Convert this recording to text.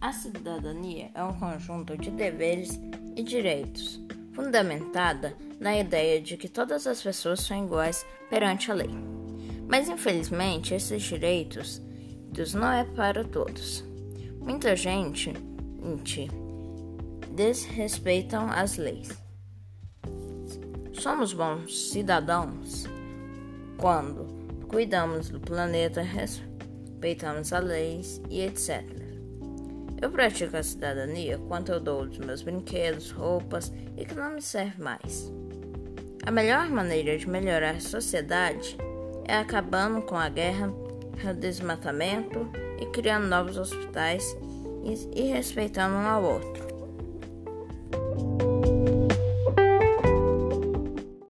A cidadania é um conjunto de deveres e direitos, fundamentada na ideia de que todas as pessoas são iguais perante a lei. Mas infelizmente, esses direitos não é para todos. Muita gente, gente desrespeitam as leis. Somos bons cidadãos quando cuidamos do planeta, respeitamos as leis e etc. Eu pratico a cidadania quando eu dou os meus brinquedos, roupas e que não me serve mais. A melhor maneira de melhorar a sociedade é acabando com a guerra, o desmatamento e criando novos hospitais e, e respeitando um ao outro.